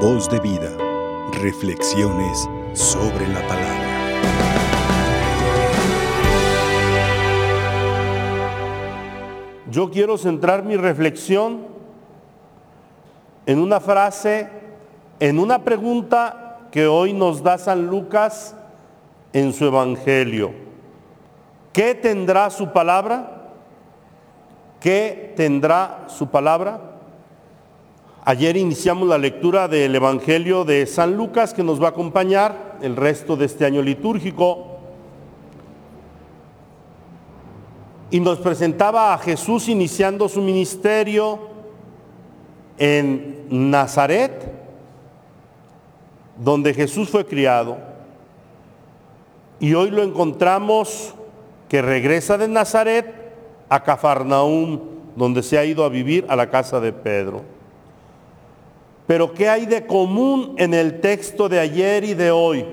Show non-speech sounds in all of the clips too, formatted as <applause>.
Voz de vida. Reflexiones sobre la palabra. Yo quiero centrar mi reflexión en una frase, en una pregunta que hoy nos da San Lucas en su Evangelio. ¿Qué tendrá su palabra? ¿Qué tendrá su palabra? Ayer iniciamos la lectura del Evangelio de San Lucas que nos va a acompañar el resto de este año litúrgico. Y nos presentaba a Jesús iniciando su ministerio en Nazaret, donde Jesús fue criado. Y hoy lo encontramos que regresa de Nazaret a Cafarnaúm, donde se ha ido a vivir a la casa de Pedro. Pero ¿qué hay de común en el texto de ayer y de hoy?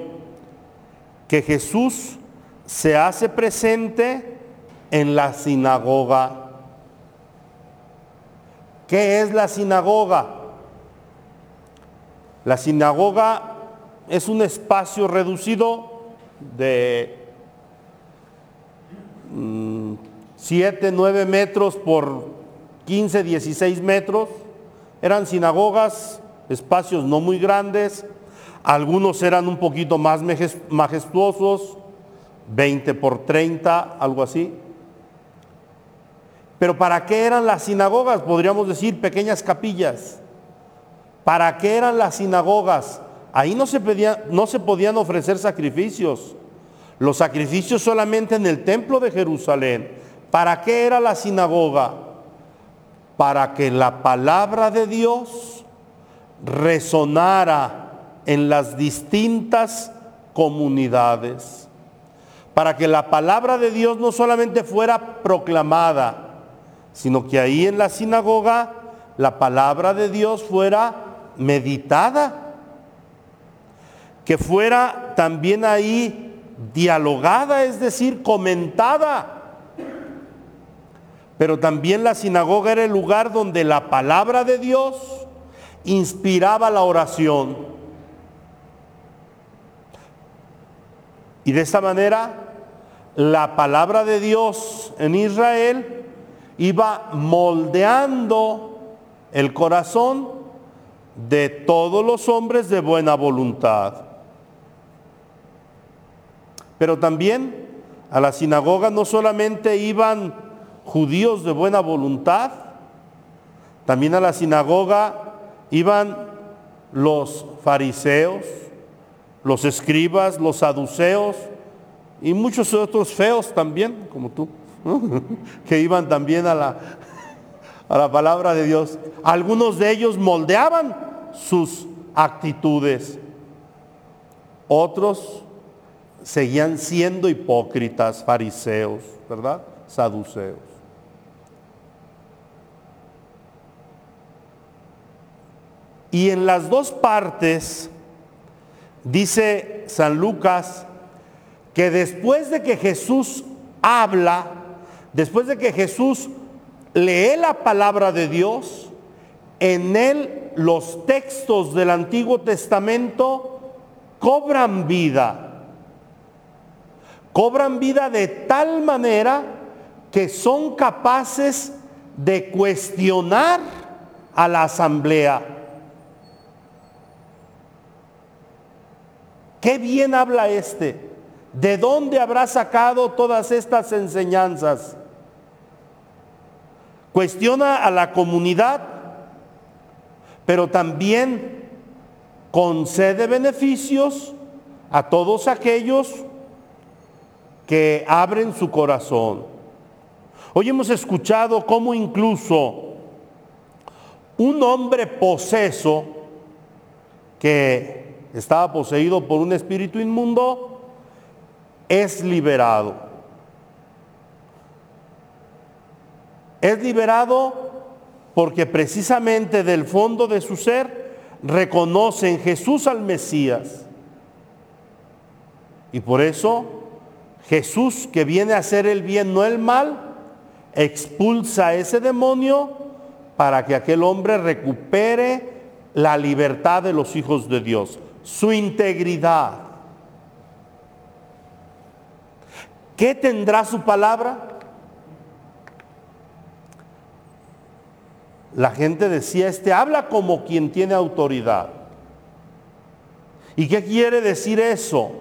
Que Jesús se hace presente en la sinagoga. ¿Qué es la sinagoga? La sinagoga es un espacio reducido de 7, mm, 9 metros por 15, 16 metros. Eran sinagogas, espacios no muy grandes, algunos eran un poquito más majestuosos, 20 por 30, algo así. Pero ¿para qué eran las sinagogas? Podríamos decir pequeñas capillas. ¿Para qué eran las sinagogas? Ahí no se, no se podían ofrecer sacrificios. Los sacrificios solamente en el templo de Jerusalén. ¿Para qué era la sinagoga? Para que la palabra de Dios resonara en las distintas comunidades. Para que la palabra de Dios no solamente fuera proclamada, sino que ahí en la sinagoga la palabra de Dios fuera meditada que fuera también ahí dialogada, es decir, comentada. Pero también la sinagoga era el lugar donde la palabra de Dios inspiraba la oración. Y de esta manera, la palabra de Dios en Israel iba moldeando el corazón de todos los hombres de buena voluntad. Pero también a la sinagoga no solamente iban judíos de buena voluntad, también a la sinagoga iban los fariseos, los escribas, los saduceos y muchos otros feos también, como tú, <laughs> que iban también a la, a la palabra de Dios. Algunos de ellos moldeaban sus actitudes, otros seguían siendo hipócritas, fariseos, ¿verdad? Saduceos. Y en las dos partes dice San Lucas que después de que Jesús habla, después de que Jesús lee la palabra de Dios, en él los textos del Antiguo Testamento cobran vida cobran vida de tal manera que son capaces de cuestionar a la asamblea. Qué bien habla este. ¿De dónde habrá sacado todas estas enseñanzas? Cuestiona a la comunidad, pero también concede beneficios a todos aquellos que abren su corazón. Hoy hemos escuchado cómo incluso un hombre poseso que estaba poseído por un espíritu inmundo es liberado. Es liberado porque precisamente del fondo de su ser reconoce en Jesús al Mesías. Y por eso Jesús, que viene a hacer el bien, no el mal, expulsa a ese demonio para que aquel hombre recupere la libertad de los hijos de Dios, su integridad. ¿Qué tendrá su palabra? La gente decía, este habla como quien tiene autoridad. ¿Y qué quiere decir eso?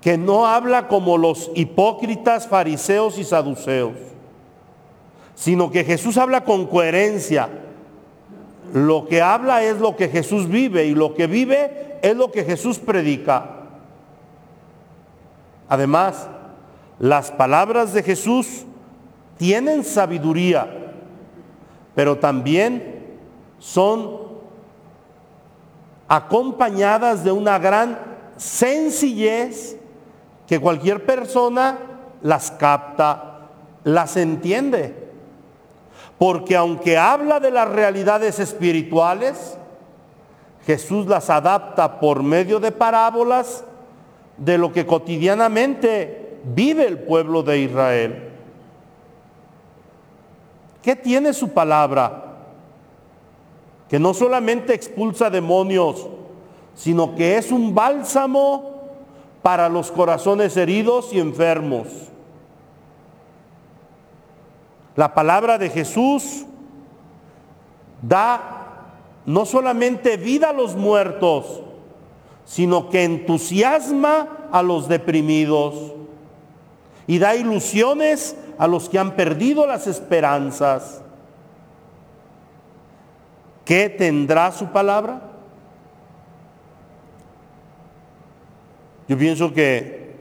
Que no habla como los hipócritas, fariseos y saduceos, sino que Jesús habla con coherencia. Lo que habla es lo que Jesús vive y lo que vive es lo que Jesús predica. Además, las palabras de Jesús tienen sabiduría, pero también son acompañadas de una gran sencillez que cualquier persona las capta, las entiende. Porque aunque habla de las realidades espirituales, Jesús las adapta por medio de parábolas de lo que cotidianamente vive el pueblo de Israel. ¿Qué tiene su palabra? Que no solamente expulsa demonios, sino que es un bálsamo para los corazones heridos y enfermos. La palabra de Jesús da no solamente vida a los muertos, sino que entusiasma a los deprimidos y da ilusiones a los que han perdido las esperanzas. ¿Qué tendrá su palabra? Yo pienso que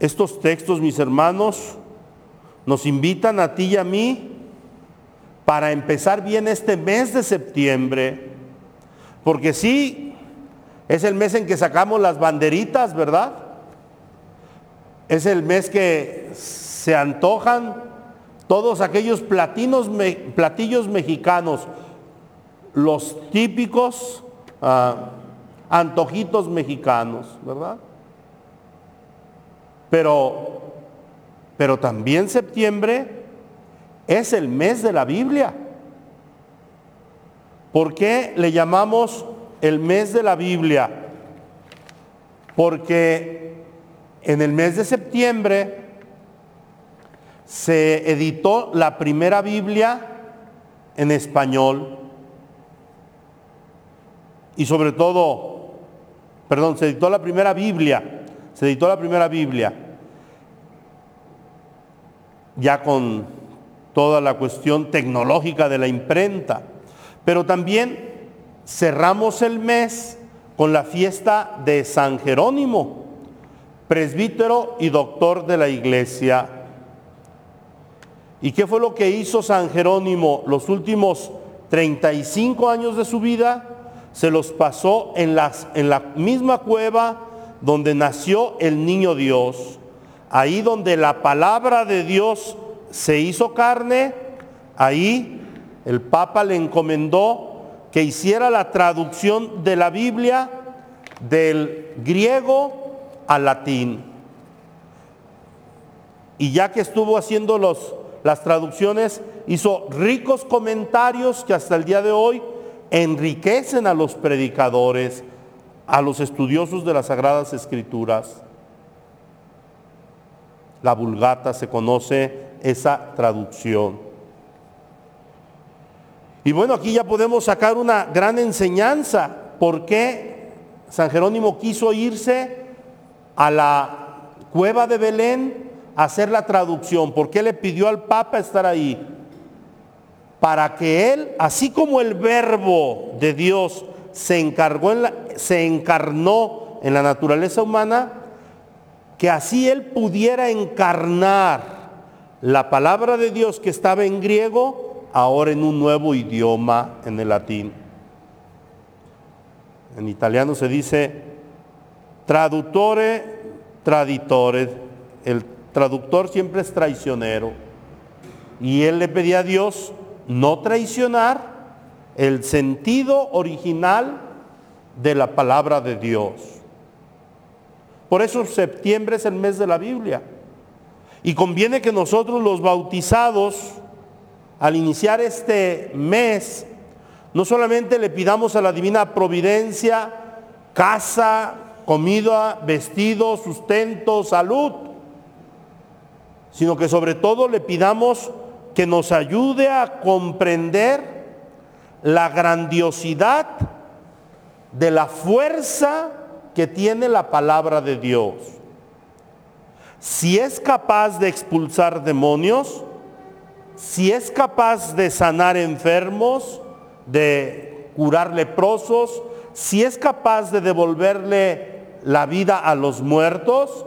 estos textos, mis hermanos, nos invitan a ti y a mí para empezar bien este mes de septiembre, porque sí, es el mes en que sacamos las banderitas, ¿verdad? Es el mes que se antojan todos aquellos platillos mexicanos, los típicos ah, antojitos mexicanos, ¿verdad? Pero, pero también septiembre es el mes de la Biblia. ¿Por qué le llamamos el mes de la Biblia, porque en el mes de septiembre se editó la primera Biblia en español. Y sobre todo, perdón, se editó la primera Biblia, se editó la primera Biblia ya con toda la cuestión tecnológica de la imprenta, pero también cerramos el mes con la fiesta de San Jerónimo, presbítero y doctor de la iglesia. ¿Y qué fue lo que hizo San Jerónimo los últimos 35 años de su vida? Se los pasó en, las, en la misma cueva donde nació el niño Dios, ahí donde la palabra de Dios se hizo carne, ahí el Papa le encomendó que hiciera la traducción de la Biblia del griego al latín. Y ya que estuvo haciendo los, las traducciones, hizo ricos comentarios que hasta el día de hoy enriquecen a los predicadores, a los estudiosos de las Sagradas Escrituras. La vulgata se conoce esa traducción. Y bueno, aquí ya podemos sacar una gran enseñanza. ¿Por qué San Jerónimo quiso irse a la cueva de Belén a hacer la traducción? ¿Por qué le pidió al Papa estar ahí? Para que él, así como el verbo de Dios se, encargó se encarnó en la naturaleza humana, que así él pudiera encarnar la palabra de Dios que estaba en griego ahora en un nuevo idioma, en el latín. En italiano se dice traductore, traditore. El traductor siempre es traicionero. Y él le pedía a Dios no traicionar el sentido original de la palabra de Dios. Por eso septiembre es el mes de la Biblia. Y conviene que nosotros los bautizados al iniciar este mes No solamente le pidamos a la divina providencia casa, comida, vestido, sustento, salud, sino que sobre todo le pidamos que nos ayude a comprender la grandiosidad de la fuerza que tiene la palabra de Dios. Si es capaz de expulsar demonios, si es capaz de sanar enfermos, de curar leprosos, si es capaz de devolverle la vida a los muertos,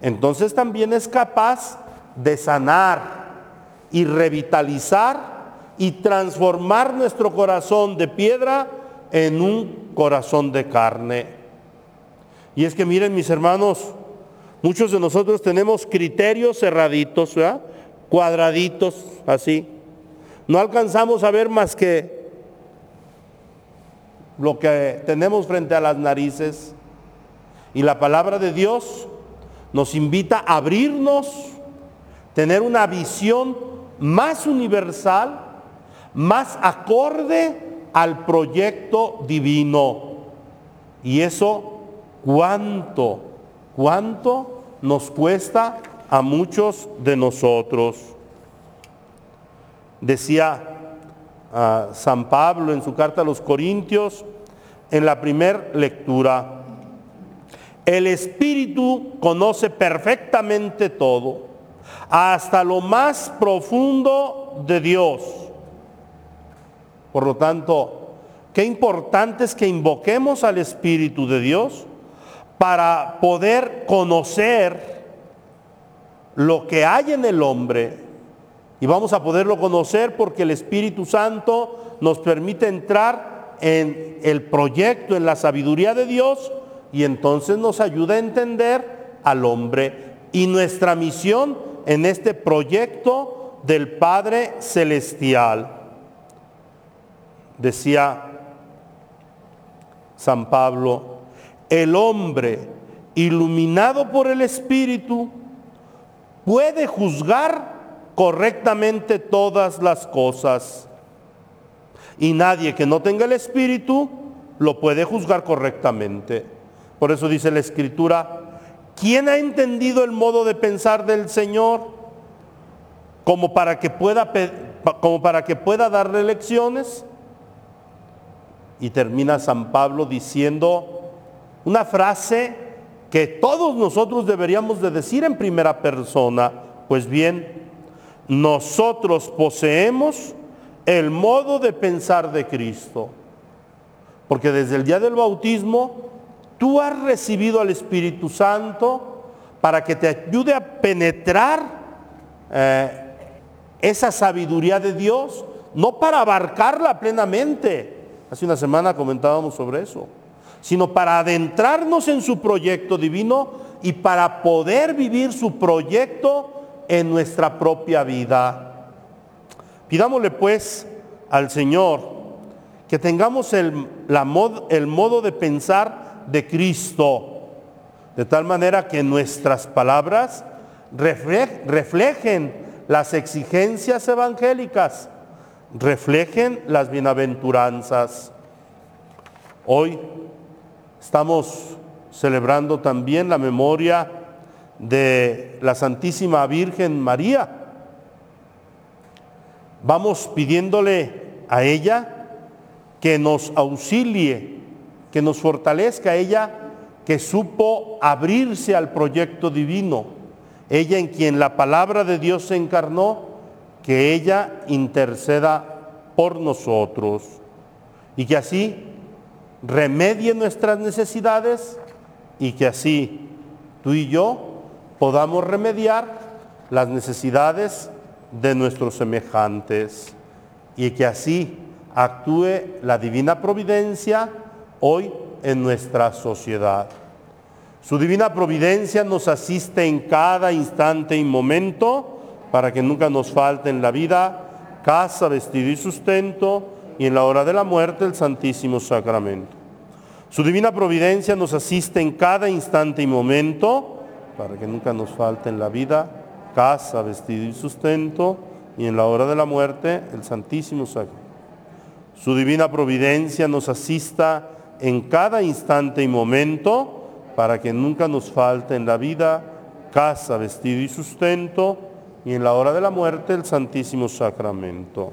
entonces también es capaz de sanar y revitalizar y transformar nuestro corazón de piedra en un corazón de carne. Y es que miren mis hermanos, muchos de nosotros tenemos criterios cerraditos, cuadraditos, así. No alcanzamos a ver más que lo que tenemos frente a las narices. Y la palabra de Dios nos invita a abrirnos, tener una visión más universal, más acorde al proyecto divino. Y eso, ¿cuánto, cuánto nos cuesta a muchos de nosotros? Decía a San Pablo en su carta a los Corintios, en la primera lectura. El Espíritu conoce perfectamente todo, hasta lo más profundo de Dios. Por lo tanto, qué importante es que invoquemos al Espíritu de Dios para poder conocer lo que hay en el hombre y vamos a poderlo conocer porque el Espíritu Santo nos permite entrar en el proyecto, en la sabiduría de Dios y entonces nos ayuda a entender al hombre y nuestra misión en este proyecto del Padre Celestial. Decía San Pablo, el hombre iluminado por el Espíritu puede juzgar correctamente todas las cosas. Y nadie que no tenga el Espíritu lo puede juzgar correctamente. Por eso dice la Escritura, ¿quién ha entendido el modo de pensar del Señor como para que pueda, darle lecciones? Y termina San Pablo diciendo una frase que todos nosotros deberíamos de decir en primera persona. Pues bien, nosotros poseemos el modo de pensar de Cristo. Porque desde el día del bautismo tú has recibido al Espíritu Santo para que te ayude a penetrar eh, esa sabiduría de Dios, no para abarcarla plenamente. Hace una semana comentábamos sobre eso, sino para adentrarnos en su proyecto divino y para poder vivir su proyecto en nuestra propia vida. Pidámosle pues al Señor que tengamos el, el modo de pensar de Cristo, de tal manera que nuestras palabras reflejen las exigencias evangélicas, reflejen las bienaventuranzas. Hoy estamos celebrando también la memoria de la Santísima Virgen María. Vamos pidiéndole a ella que nos auxilie, que nos fortalezca ella que supo abrirse al proyecto divino. Ella en quien la palabra de Dios se encarnó, que ella interceda por nosotros y que así remedie nuestras necesidades y que así tú y yo podamos remediar las necesidades de nuestros semejantes y que así actúe la divina providencia hoy en nuestra sociedad. Su divina providencia nos asiste en cada instante y momento para que nunca nos falte en la vida casa, vestido y sustento y en la hora de la muerte el Santísimo Sacramento. Su divina providencia nos asiste en cada instante y momento para que nunca nos falte en la vida casa, vestido y sustento, y en la hora de la muerte el Santísimo Sacramento. su divina providencia nos asista en cada instante y momento para que nunca nos falte en la vida casa, vestido y sustento y en la hora de la muerte el Santísimo Sacramento.